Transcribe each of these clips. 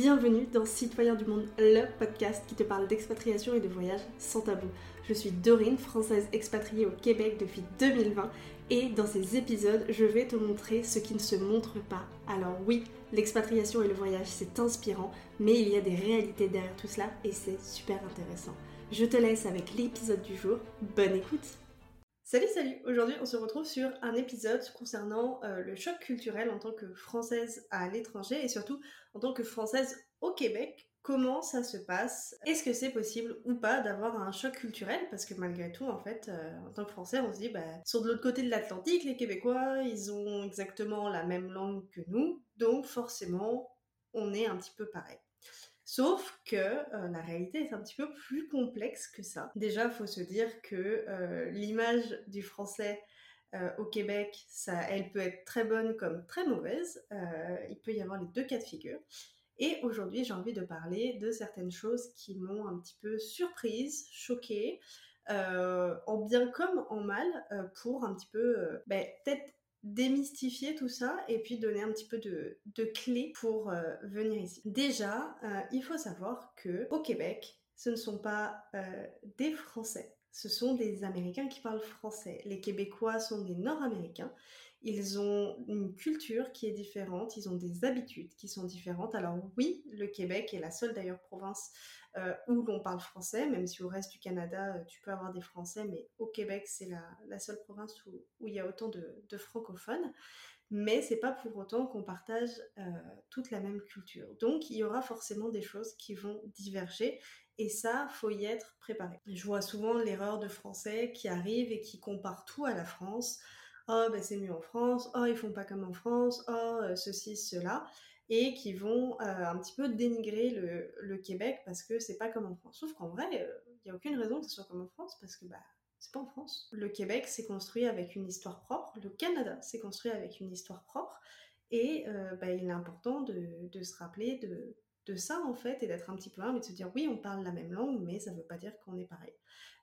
Bienvenue dans Citoyens du Monde, le podcast qui te parle d'expatriation et de voyage sans tabou. Je suis Dorine, française expatriée au Québec depuis 2020 et dans ces épisodes, je vais te montrer ce qui ne se montre pas. Alors oui, l'expatriation et le voyage, c'est inspirant, mais il y a des réalités derrière tout cela et c'est super intéressant. Je te laisse avec l'épisode du jour. Bonne écoute Salut salut Aujourd'hui on se retrouve sur un épisode concernant euh, le choc culturel en tant que française à l'étranger et surtout en tant que française au Québec. Comment ça se passe? Est-ce que c'est possible ou pas d'avoir un choc culturel? Parce que malgré tout, en fait, euh, en tant que français, on se dit, bah, sur de l'autre côté de l'Atlantique, les Québécois, ils ont exactement la même langue que nous, donc forcément, on est un petit peu pareil. Sauf que euh, la réalité est un petit peu plus complexe que ça. Déjà, il faut se dire que euh, l'image du français euh, au Québec, ça, elle peut être très bonne comme très mauvaise. il peut y avoir les deux cas de figure. Et aujourd'hui, j'ai envie de parler de certaines choses qui m'ont un petit peu surprise, choquée, en bien comme en mal, pour un petit peu ben, peut-être démystifier tout ça et puis donner un petit peu de, clés pour euh, venir ici. Déjà, euh, il faut savoir que au Québec, ce ne sont pas euh, des Français, ce sont des Américains qui parlent français. Les Québécois sont des Nord-Américains ils ont une culture qui est différente, ils ont des habitudes qui sont différentes. Alors oui, le Québec est la seule d'ailleurs province euh, où l'on parle français, même si au reste du Canada, euh, tu peux avoir des Français, mais au Québec, c'est la, seule province où, il y a autant de, francophones. Mais c'est pas pour autant qu'on partage euh, toute la même culture. Donc il y aura forcément des choses qui vont diverger et ça, faut y être préparé. Je vois souvent l'erreur de Français qui arrivent et qui comparent tout à la France oh ben c'est mieux en France, oh ils font pas comme en France, oh ceci, cela, et qui vont euh, un petit peu dénigrer le, Québec parce que c'est pas comme en France. Sauf qu'en vrai, il euh, n'y a aucune raison que ce soit comme en France parce que bah c'est pas en France. Le Québec s'est construit avec une histoire propre, le Canada s'est construit avec une histoire propre, et bah, il est important de, se rappeler de, ça en fait et d'être un petit peu humble et de se dire oui on parle la même langue mais ça veut pas dire qu'on est pareil.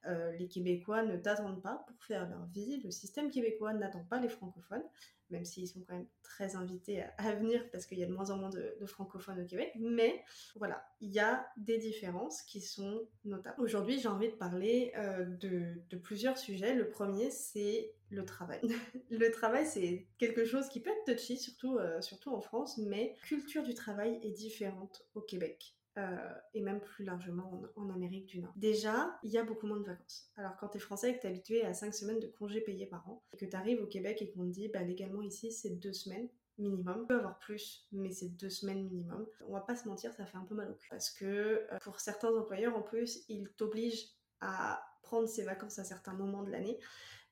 Euh, les Québécois ne t'attendent pas pour faire leur vie, le système québécois n'attend pas les francophones même s'ils sont quand même très invités à, venir parce qu'il y a de moins en moins de, francophones au Québec. Mais voilà, il y a des différences qui sont notables. Aujourd'hui, j'ai envie de parler euh, de, plusieurs sujets. Le premier, c'est le travail. le travail, c'est quelque chose qui peut être touchy, surtout, euh, surtout en France, mais culture du travail est différente au Québec. Euh, et même plus largement en, Amérique du Nord. Déjà, il y a beaucoup moins de vacances. Alors quand tu es français et que tu es habitué à 5 semaines de congés payés par an, et que tu arrives au Québec et qu'on te dit bah, légalement ici c'est 2 semaines, minimum. Tu peux avoir plus, mais c'est deux semaines minimum. On va pas se mentir, ça fait un peu mal au cul. Parce que euh, pour certains employeurs, en plus, ils t'obligent à prendre ses vacances à certains moments de l'année.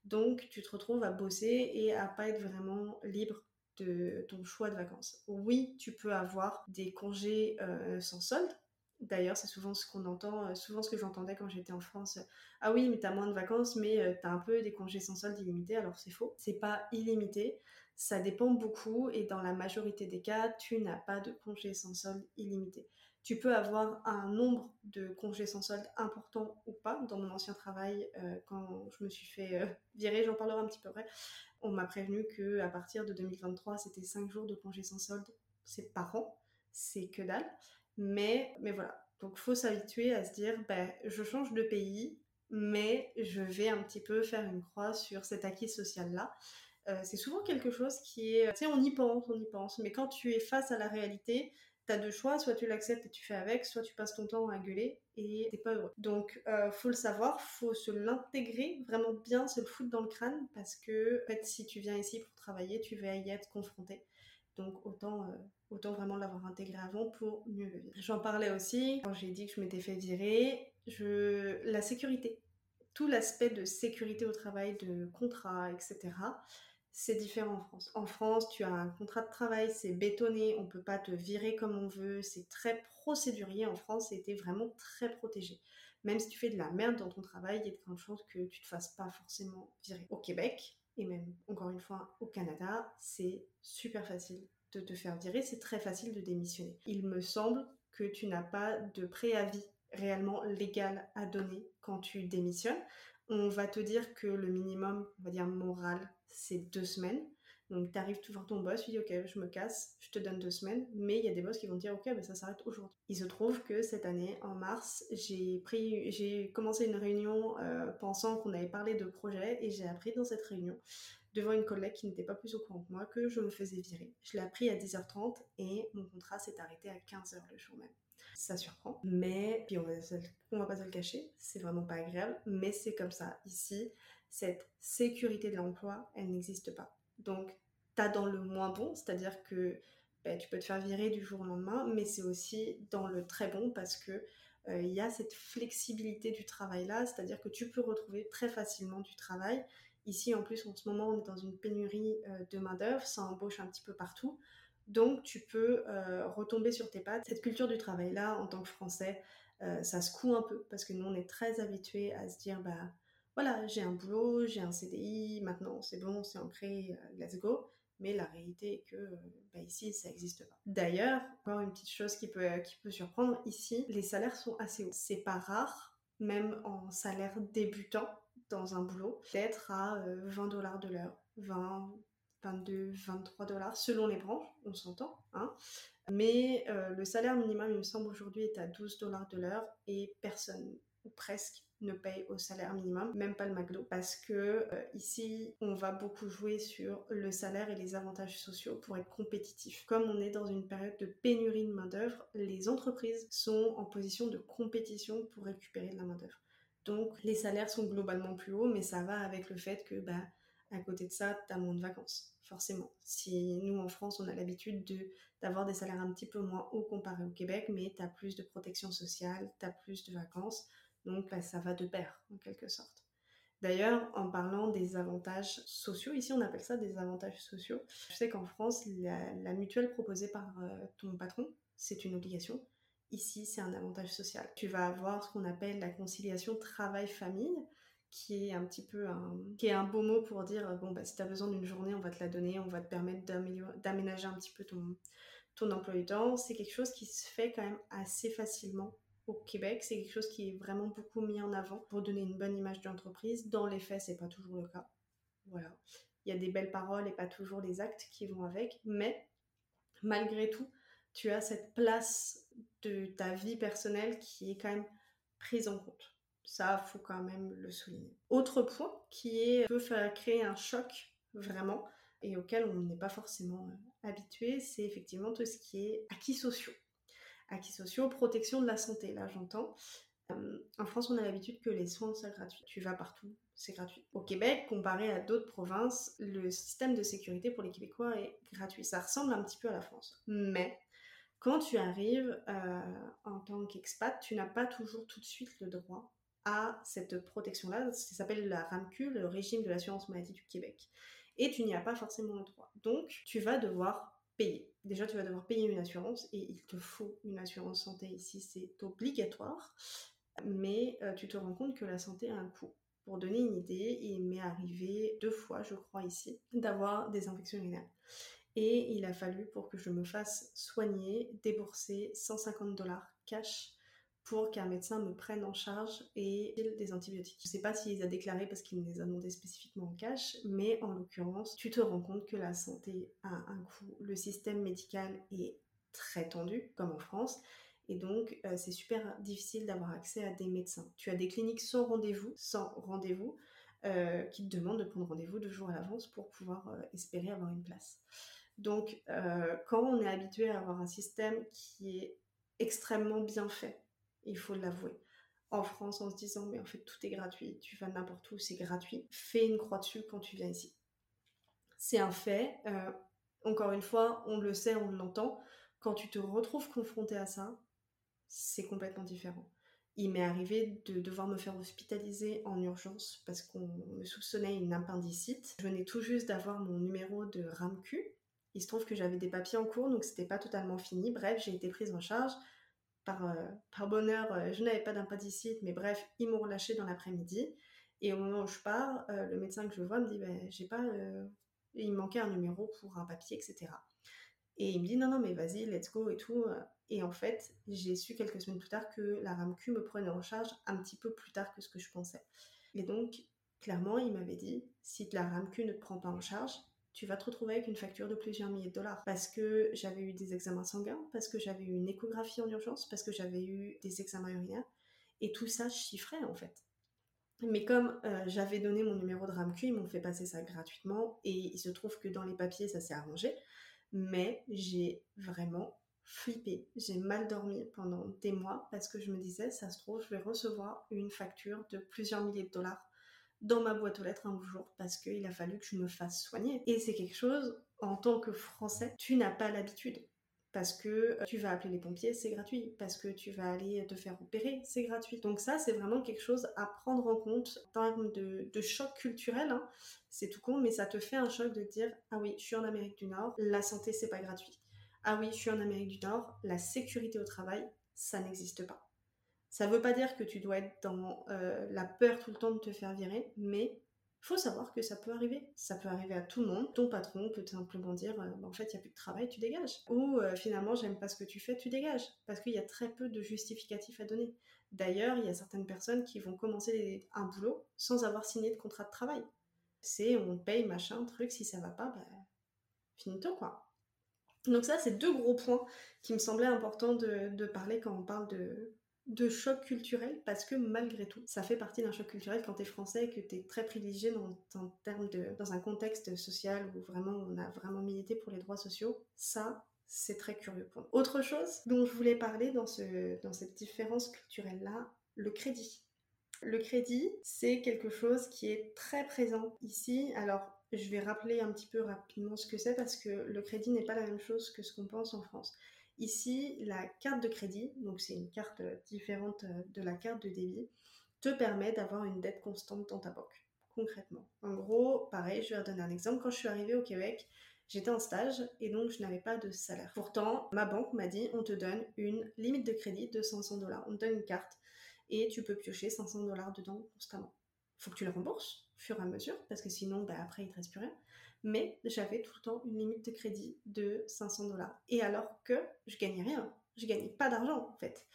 Donc, tu te retrouves à bosser et à pas être vraiment libre de ton choix de vacances. Oui, tu peux avoir des congés euh, sans solde. D'ailleurs, c'est souvent ce qu'on entend, euh, souvent ce que j'entendais quand j'étais en France. Ah oui, mais t'as moins de vacances, mais euh, t'as un peu des congés sans solde illimités. Alors c'est faux. C'est pas illimité. Ça dépend beaucoup et dans la majorité des cas, tu n'as pas de congés sans solde illimité. Tu peux avoir un nombre de congés sans solde important ou pas. Dans mon ancien travail, euh, quand je me suis fait euh, virer, j'en parlerai un petit peu après, on m'a prévenu que à partir de 2023, c'était 5 jours de congés sans solde. C'est par an, c'est que dalle. Mais, mais voilà. Donc faut s'habituer à se dire, ben, je change de pays, mais je vais un petit peu faire une croix sur cet acquis social-là. Euh, c'est souvent quelque chose qui est, tu sais, on y pense, on y pense, mais quand tu es face à la réalité, t'as deux choix, soit tu l'acceptes et tu fais avec, soit tu passes ton temps à gueuler et t'es pas heureux. Donc euh, faut le savoir, faut se l'intégrer vraiment bien, se le foutre dans le crâne parce que en fait si tu viens ici pour travailler, tu vas y être confronté. Donc autant euh, autant vraiment l'avoir intégré avant pour mieux le vivre. J'en parlais aussi quand j'ai dit que je m'étais fait virer, je la sécurité, tout l'aspect de sécurité au travail, de contrat, etc c'est différent en France. En France, tu as un contrat de travail, c'est bétonné, on peut pas te virer comme on veut, c'est très procédurier. En France, c'était vraiment très protégé. Même si tu fais de la merde dans ton travail, il y a de grandes chances que tu te fasses pas forcément virer. Au Québec, et même encore une fois au Canada, c'est super facile de te faire virer, c'est très facile de démissionner. Il me semble que tu n'as pas de préavis réellement légal à donner quand tu démissionnes on va te dire que le minimum, on va dire moral, c'est deux semaines. Donc, tu arrives toujours ton boss, tu dis, OK, je me casse, je te donne deux semaines, mais il y a des boss qui vont dire, OK, ben, ça s'arrête aujourd'hui. Il se trouve que cette année, en mars, j'ai pris, j'ai commencé une réunion euh, pensant qu'on avait parlé de projet et j'ai appris dans cette réunion, devant une collègue qui n'était pas plus au courant que moi, que je me faisais virer. Je l'ai appris à 10h30 et mon contrat s'est arrêté à 15h le jour même. Ça surprend, mais puis on va, va pas se le cacher, c'est vraiment pas agréable, mais c'est comme ça. Ici, cette sécurité de l'emploi, elle n'existe pas. Donc, t'as dans le moins bon, c'est-à-dire que ben, tu peux te faire virer du jour au lendemain, mais c'est aussi dans le très bon parce que euh, il y a cette flexibilité du travail là, c'est-à-dire que tu peux retrouver très facilement du travail. Ici, en plus, en ce moment, on est dans une pénurie euh, de main-d'œuvre, ça embauche un petit peu partout. Donc, tu peux euh, retomber sur tes pattes. Cette culture du travail-là, en tant que Français, ça se coud un peu parce que nous, on est très habitués à se dire, bah, voilà, j'ai un boulot, j'ai un CDI, maintenant c'est bon, c'est ancré, let's go mais la réalité est que bah, ici ça n'existe pas. D'ailleurs, encore une petite chose qui peut, surprendre, ici les salaires sont assez hauts. C'est pas rare, même en salaire débutant dans un boulot, d'être à 20 euh, dollars de l'heure, 20, 22, 23 dollars selon les branches, on s'entend. Hein mais euh, le salaire minimum, il me semble aujourd'hui, est à 12 dollars de l'heure et personne, ou presque, ne paye au salaire minimum, même pas le McDo, parce que euh, ici on va beaucoup jouer sur le salaire et les avantages sociaux pour être compétitif. Comme on est dans une période de pénurie de main d'œuvre, les entreprises sont en position de compétition pour récupérer de la main d'œuvre. Donc les salaires sont globalement plus hauts, mais ça va avec le fait que bah à côté de ça, tu as moins de vacances, forcément. Si nous, en France, on a l'habitude de, d'avoir des salaires un petit peu moins hauts comparé au Québec, mais tu as plus de protection sociale, tu as plus de vacances, donc bah, ça va de pair, en quelque sorte. D'ailleurs, en parlant des avantages sociaux, ici on appelle ça des avantages sociaux. Je sais qu'en France, la, mutuelle proposée par euh, ton patron, c'est une obligation. Ici, c'est un avantage social. Tu vas avoir ce qu'on appelle la conciliation travail-famille, qui est un petit peu beau mot pour dire bon bah si tu as besoin d'une journée, on va te la donner, on va te permettre d'aménager un petit peu ton ton emploi du temps. C'est quelque chose qui se fait quand même assez facilement au Québec. C'est quelque chose qui est vraiment beaucoup mis en avant pour donner une bonne image d'entreprise. Dans les faits, c'est pas toujours le cas. Voilà. Il y a des belles paroles et pas toujours les actes qui vont avec, mais malgré tout, tu as cette place de ta vie personnelle qui est quand même prise en compte. Ça, faut quand même le souligner. Autre point qui peut créer un choc vraiment et auquel on n'est pas forcément euh, habitué, c'est effectivement tout ce qui est acquis sociaux acquis sociaux, protection de la santé, là j'entends. Euh, en France, on a l'habitude que les soins soient gratuits. Tu vas partout, c'est gratuit. Au Québec, comparé à d'autres provinces, le système de sécurité pour les Québécois est gratuit. Ça ressemble un petit peu à la France. Mais quand tu arrives euh, en tant qu'expat, tu n'as pas toujours tout de suite le droit à cette protection-là. Ça s'appelle la RAMQ, le régime de l'assurance maladie du Québec. Et tu n'y as pas forcément le droit. Donc, tu vas devoir payer. Déjà, tu vas devoir payer une assurance et il te faut une assurance santé ici, c'est obligatoire. Mais euh, tu te rends compte que la santé a un coût. Pour donner une idée, il m'est arrivé deux fois, je crois, ici, d'avoir des infections urinaires. Et il a fallu, pour que je me fasse soigner, débourser 150 dollars cash pour qu'un médecin me prenne en charge et des antibiotiques. Je ne sais pas s'il les a déclarés parce qu'il me les a demandé spécifiquement en cash, mais en l'occurrence, tu te rends compte que la santé a un coût. Le système médical est très tendu, comme en France, et donc euh, c'est super difficile d'avoir accès à des médecins. Tu as des cliniques sans rendez-vous, sans rendez-vous, euh, qui te demandent de prendre rendez-vous deux jours à l'avance pour pouvoir euh, espérer avoir une place. Donc, quand on est habitué à avoir un système qui est extrêmement bien fait, il faut l'avouer. En France, en se disant, mais en fait, tout est gratuit, tu vas n'importe où, c'est gratuit. Fais une croix dessus quand tu viens ici. C'est un fait. Euh, encore une fois, on le sait, on l'entend. Quand tu te retrouves confronté à ça, c'est complètement différent. Il m'est arrivé de devoir me faire hospitaliser en urgence parce qu'on me soupçonnait une appendicite. Je venais tout juste d'avoir mon numéro de RAMQ. Il se trouve que j'avais des papiers en cours, donc c'était pas totalement fini. Bref, j'ai été prise en charge par, euh, par bonheur, euh, je n'avais pas d'impendicite, mais bref, ils m'ont relâché dans l'après-midi. Et au moment où je pars, euh, le médecin que je vois me dit, ben, j'ai pas, il manquait un numéro pour un papier, etc. Et il me dit, non, non, mais vas-y, let's go et tout. Et en fait, j'ai su quelques semaines plus tard que la RAMQ me prenait en charge un petit peu plus tard que ce que je pensais. Et donc, clairement, il m'avait dit, si la RAMQ ne te prend pas en charge, tu vas te retrouver avec une facture de plusieurs milliers de dollars. Parce que j'avais eu des examens sanguins, parce que j'avais eu une échographie en urgence, parce que j'avais eu des examens urinaires, et tout ça chiffrait en fait. Mais comme euh, j'avais donné mon numéro de RAMQ, ils m'ont fait passer ça gratuitement, et il se trouve que dans les papiers, ça s'est arrangé, mais j'ai vraiment flippé, j'ai mal dormi pendant des mois parce que je me disais, ça se trouve, je vais recevoir une facture de plusieurs milliers de dollars dans ma boîte aux lettres un jour parce qu'il a fallu que je me fasse soigner. Et c'est quelque chose, en tant que Français, tu n'as pas l'habitude. Parce que euh, tu vas appeler les pompiers, c'est gratuit. Parce que tu vas aller te faire opérer, c'est gratuit. Donc ça, c'est vraiment quelque chose à prendre en compte en termes de, choc culturel. Hein. C'est tout con, mais ça te fait un choc de dire, ah oui, je suis en Amérique du Nord, la santé, c'est pas gratuit. Ah oui, je suis en Amérique du Nord, la sécurité au travail, ça n'existe pas. Ça veut pas dire que tu dois être dans euh, la peur tout le temps de te faire virer, mais faut savoir que ça peut arriver. Ça peut arriver à tout le monde. Ton patron peut simplement dire euh, bah, en fait, il n'y a plus de travail, tu dégages. Ou euh, finalement, j'aime pas ce que tu fais, tu dégages. Parce qu'il y a très peu de justificatifs à donner. D'ailleurs, il y a certaines personnes qui vont commencer un boulot sans avoir signé de contrat de travail. C'est on paye machin, truc, si ça va pas, bah, finito quoi. Donc ça, c'est deux gros points qui me semblaient importants de parler quand on parle de, de choc culturel parce que malgré tout, ça fait partie d'un choc culturel quand t'es français et que t'es très privilégié dans, termes de, dans un contexte social où vraiment on a vraiment milité pour les droits sociaux. Ça, c'est très curieux pour nous. Autre chose dont je voulais parler dans, ce, dans cette différence culturelle-là, le crédit. Le crédit, c'est quelque chose qui est très présent ici. Alors, je vais rappeler un petit peu rapidement ce que c'est parce que le crédit n'est pas la même chose que ce qu'on pense en France. Ici, la carte de crédit, donc c'est une carte différente euh, de la carte de débit, te permet d'avoir une dette constante dans ta banque, concrètement. En gros, pareil, je vais donner un exemple. Quand je suis arrivée au Québec, j'étais en stage et donc je n'avais pas de salaire. Pourtant, ma banque m'a dit on te donne une limite de crédit de 500 dollars. On te donne une carte et tu peux piocher 500 dollars dedans constamment faut que tu le rembourses au fur et à mesure, parce que sinon, bah, après, il te reste plus rien. Mais j'avais tout le temps une limite de crédit de 500 dollars. Et alors que je gagnais rien. Je gagnais pas d'argent, en fait.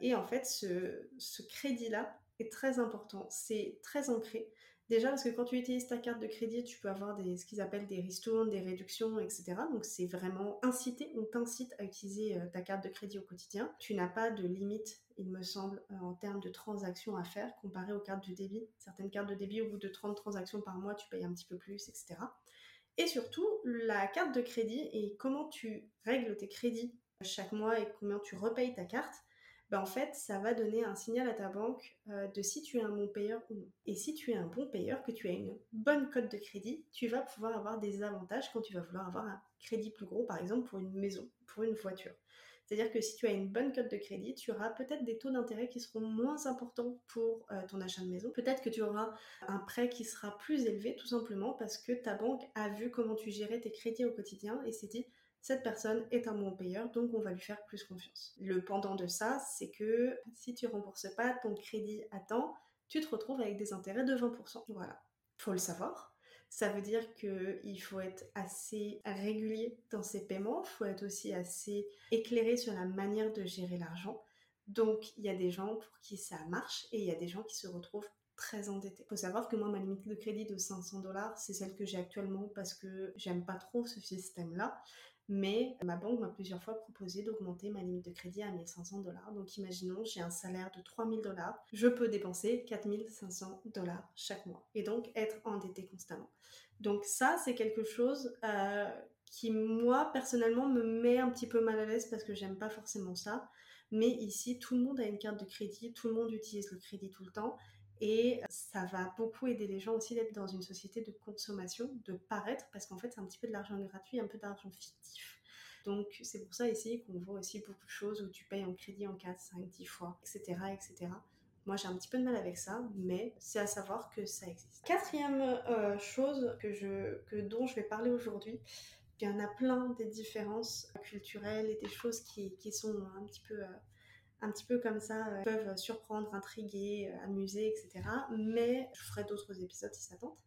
Et en fait, ce, crédit-là est très important. C'est très ancré. Déjà parce que quand tu utilises ta carte de crédit, tu peux avoir des, ce qu'ils appellent des ristournes, des réductions, etc. Donc c'est vraiment incité, on t'incite à utiliser euh, ta carte de crédit au quotidien. Tu n'as pas de limite, il me semble, euh, en termes de transactions à faire comparé aux cartes de débit. Certaines cartes de débit, au bout de 30 transactions par mois, tu payes un petit peu plus, etc. Et surtout, la carte de crédit et comment tu règles tes crédits chaque mois et comment tu repayes ta carte, bah, en fait, ça va donner un signal à ta banque euh, de si tu es un bon payeur ou non. Et si tu es un bon payeur, que tu as une bonne cote de crédit, tu vas pouvoir avoir des avantages quand tu vas vouloir avoir un crédit plus gros, par exemple pour une maison, pour une voiture. C'est-à-dire que si tu as une bonne cote de crédit, tu auras peut-être des taux d'intérêt qui seront moins importants pour euh, ton achat de maison. Peut-être que tu auras un prêt qui sera plus élevé tout simplement parce que ta banque a vu comment tu gérais tes crédits au quotidien et s'est dit cette personne est un bon payeur, donc on va lui faire plus confiance. Le pendant de ça, c'est que si tu rembourses pas ton crédit à temps, tu te retrouves avec des intérêts de 20%. Voilà. Faut le savoir. Ça veut dire qu'il faut être assez régulier dans ses paiements, il faut être aussi assez éclairé sur la manière de gérer l'argent. Donc il y a des gens pour qui ça marche et il y a des gens qui se retrouvent très endetté. Faut savoir que moi, ma limite de crédit de 500 dollars, c'est celle que j'ai actuellement parce que j'aime pas trop ce système-là. Mais ma banque m'a plusieurs fois proposé d'augmenter ma limite de crédit à 1500 dollars. Donc imaginons, j'ai un salaire de 3000 dollars, je peux dépenser 4500 dollars chaque mois et donc être endetté constamment. Donc ça, c'est quelque chose euh, qui moi personnellement me met un petit peu mal à l'aise parce que j'aime pas forcément ça. Mais ici, tout le monde a une carte de crédit, tout le monde utilise le crédit tout le temps et ça va beaucoup aider les gens aussi d'être dans une société de consommation, de paraître, parce qu'en fait, c'est un petit peu de l'argent gratuit, un peu d'argent fictif. Donc, c'est pour ça ici qu'on voit aussi beaucoup de choses où tu payes en crédit en 4, 5, 10 fois, etc., etc. Moi, j'ai un petit peu de mal avec ça, mais c'est à savoir que ça existe. Quatrième euh, chose que dont je vais parler aujourd'hui, il y en a plein des différences culturelles et des choses qui, qui sont un petit peu... Euh, un petit peu comme ça, euh, peuvent surprendre, intriguer, euh, amuser, etc. Mais je ferai d'autres épisodes si ça tente.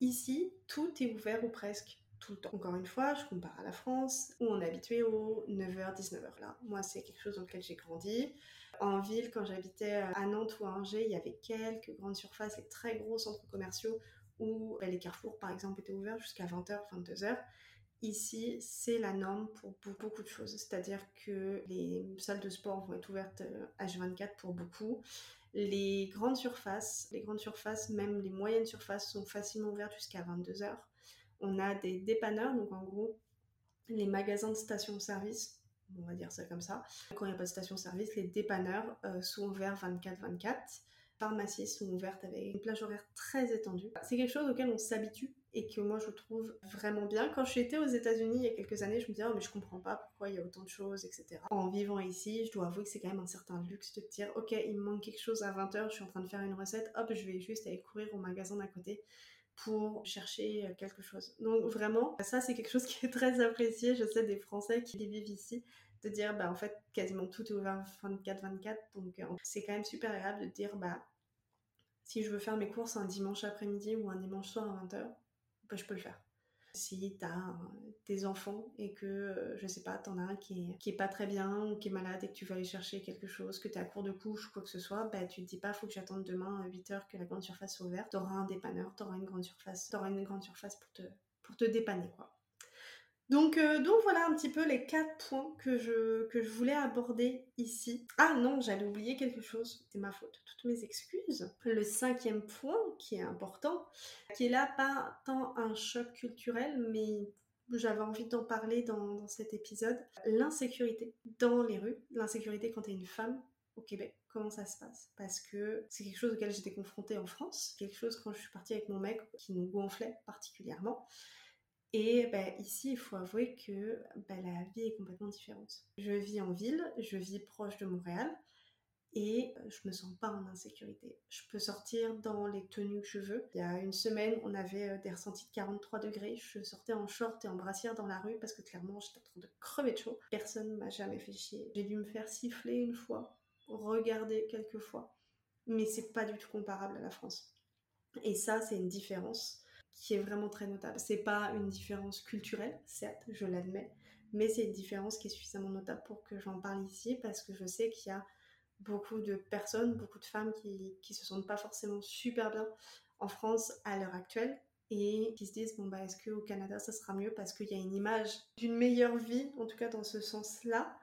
Ici, tout est ouvert ou presque tout le temps. Encore une fois, je compare à la France, où on est habitué aux 9h, 19h. Là, moi, c'est quelque chose dans lequel j'ai grandi. En ville, quand j'habitais à Nantes ou à Angers, il y avait quelques grandes surfaces et très gros centres commerciaux où bah, les carrefours, par exemple, étaient ouverts jusqu'à 20h, 22h. Ici, c'est la norme pour beaucoup de choses. C'est-à-dire que les salles de sport vont être ouvertes H24 euh, pour beaucoup. Les grandes surfaces, les grandes surfaces, même les moyennes surfaces sont facilement ouvertes jusqu'à 22h. On a des dépanneurs, donc en gros, les magasins de station-service, on va dire ça comme ça. Quand il n'y a pas de station-service, les dépanneurs euh, sont ouverts 24-24 pharmacies sont ouvertes avec une plage horaire très étendue. C'est quelque chose auquel on s'habitue et que moi je trouve vraiment bien. Quand j'étais aux États-Unis il y a quelques années, je me disais oh mais je comprends pas pourquoi il y a autant de choses, etc. En vivant ici, je dois avouer que c'est quand même un certain luxe de te dire ok il me manque quelque chose à 20h, je suis en train de faire une recette, hop je vais juste aller courir au magasin d'à côté pour chercher quelque chose. Donc vraiment, ça c'est quelque chose qui est très apprécié, je sais des Français qui vivent ici, de dire bah en fait quasiment tout est ouvert 24-24, donc euh, c'est quand même super agréable de dire bah si je veux faire mes courses un dimanche après-midi ou un dimanche soir à 20h, bah, je peux le faire. Si tu as des enfants et que, euh, je sais pas, t'en as un qui est, qui est pas très bien ou qui est malade et que tu vas aller chercher quelque chose, que tu es à court de couche ou quoi que ce soit, bah, tu te dis pas, faut que j'attende demain à 8h que la grande surface soit ouverte. T'auras un dépanneur, t'auras une grande surface, t'auras une grande surface pour te, pour te dépanner, quoi. Donc, euh, donc voilà un petit peu les quatre points que je, que je voulais aborder ici. Ah non, j'allais oublier quelque chose, c'était ma faute, toutes mes excuses. Le cinquième point qui est important, qui est là pas tant un choc culturel, mais j'avais envie d'en parler dans, dans cet épisode, l'insécurité dans les rues, l'insécurité quand tu es une femme au Québec, comment ça se passe? Parce que c'est quelque chose auquel j'étais confrontée en France, quelque chose quand je suis partie avec mon mec qui nous gonflait particulièrement. Et bah, ici, il faut avouer que bah, la vie est complètement différente. Je vis en ville, je vis proche de Montréal et euh, je me sens pas en insécurité. Je peux sortir dans les tenues que je veux. Il y a une semaine, on avait euh, des ressentis de 43 degrés. Je sortais en short et en brassière dans la rue parce que clairement, j'étais en train de crever de chaud. Personne m'a jamais fait chier. J'ai dû me faire siffler une fois, regarder quelques fois, mais c'est pas du tout comparable à la France. Et ça, c'est une différence qui est vraiment très notable. C'est pas une différence culturelle, certes, je l'admets, mais c'est une différence qui est suffisamment notable pour que j'en parle ici parce que je sais qu'il y a beaucoup de personnes, beaucoup de femmes qui, qui se sentent pas forcément super bien en France à l'heure actuelle et qui se disent bon bah est-ce qu'au Canada ça sera mieux parce qu'il y a une image d'une meilleure vie, en tout cas dans ce sens-là?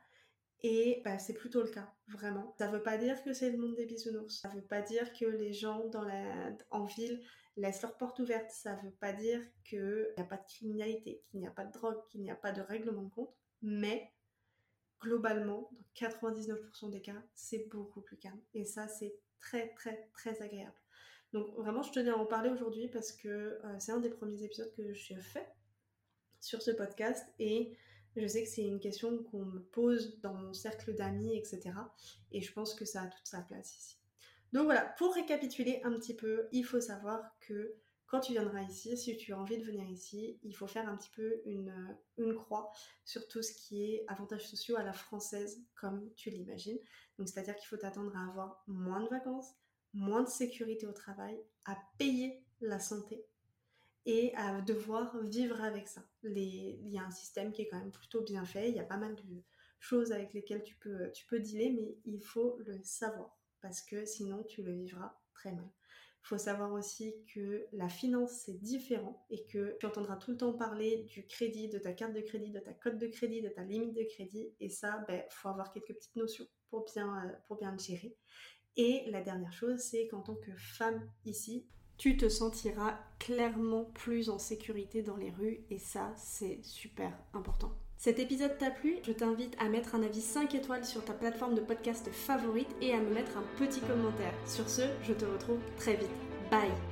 Et bah, c'est plutôt le cas, vraiment. Ça veut pas dire que c'est le monde des bisounours. Ça veut pas dire que les gens dans la, en ville laissent leur porte ouverte. Ça veut pas dire qu'il n'y a pas de criminalité, qu'il n'y a pas de drogue, qu'il n'y a pas de règlement de compte. Mais globalement, dans 99% des cas, c'est beaucoup plus calme. Et ça, c'est très, très, très agréable. Donc vraiment, je tenais à en parler aujourd'hui parce que euh, c'est un des premiers épisodes que j'ai fait sur ce podcast et je sais que c'est une question qu'on me pose dans mon cercle d'amis, etc. Et je pense que ça a toute sa place ici. Donc voilà, pour récapituler un petit peu, il faut savoir que quand tu viendras ici, si tu as envie de venir ici, il faut faire un petit peu une, une croix sur tout ce qui est avantages sociaux à la française, comme tu l'imagines. Donc c'est-à-dire qu'il faut t'attendre à avoir moins de vacances, moins de sécurité au travail, à payer la santé et à devoir vivre avec ça. Il y a un système qui est quand même plutôt bien fait, il y a pas mal de choses avec lesquelles tu peux, tu peux dealer, mais il faut le savoir parce que sinon tu le vivras très mal. Il faut savoir aussi que la finance c'est différent et que tu entendras tout le temps parler du crédit, de ta carte de crédit, de ta cote de crédit, de ta limite de crédit et ça, ben, faut avoir quelques petites notions pour bien, pour bien le gérer. Et la dernière chose, c'est qu'en tant que femme ici, tu te sentiras clairement plus en sécurité dans les rues et ça, c'est super important. Cet épisode t'a plu? Je t'invite à mettre un avis 5 étoiles sur ta plateforme de podcast favorite et à me mettre un petit commentaire. Sur ce, je te retrouve très vite. Bye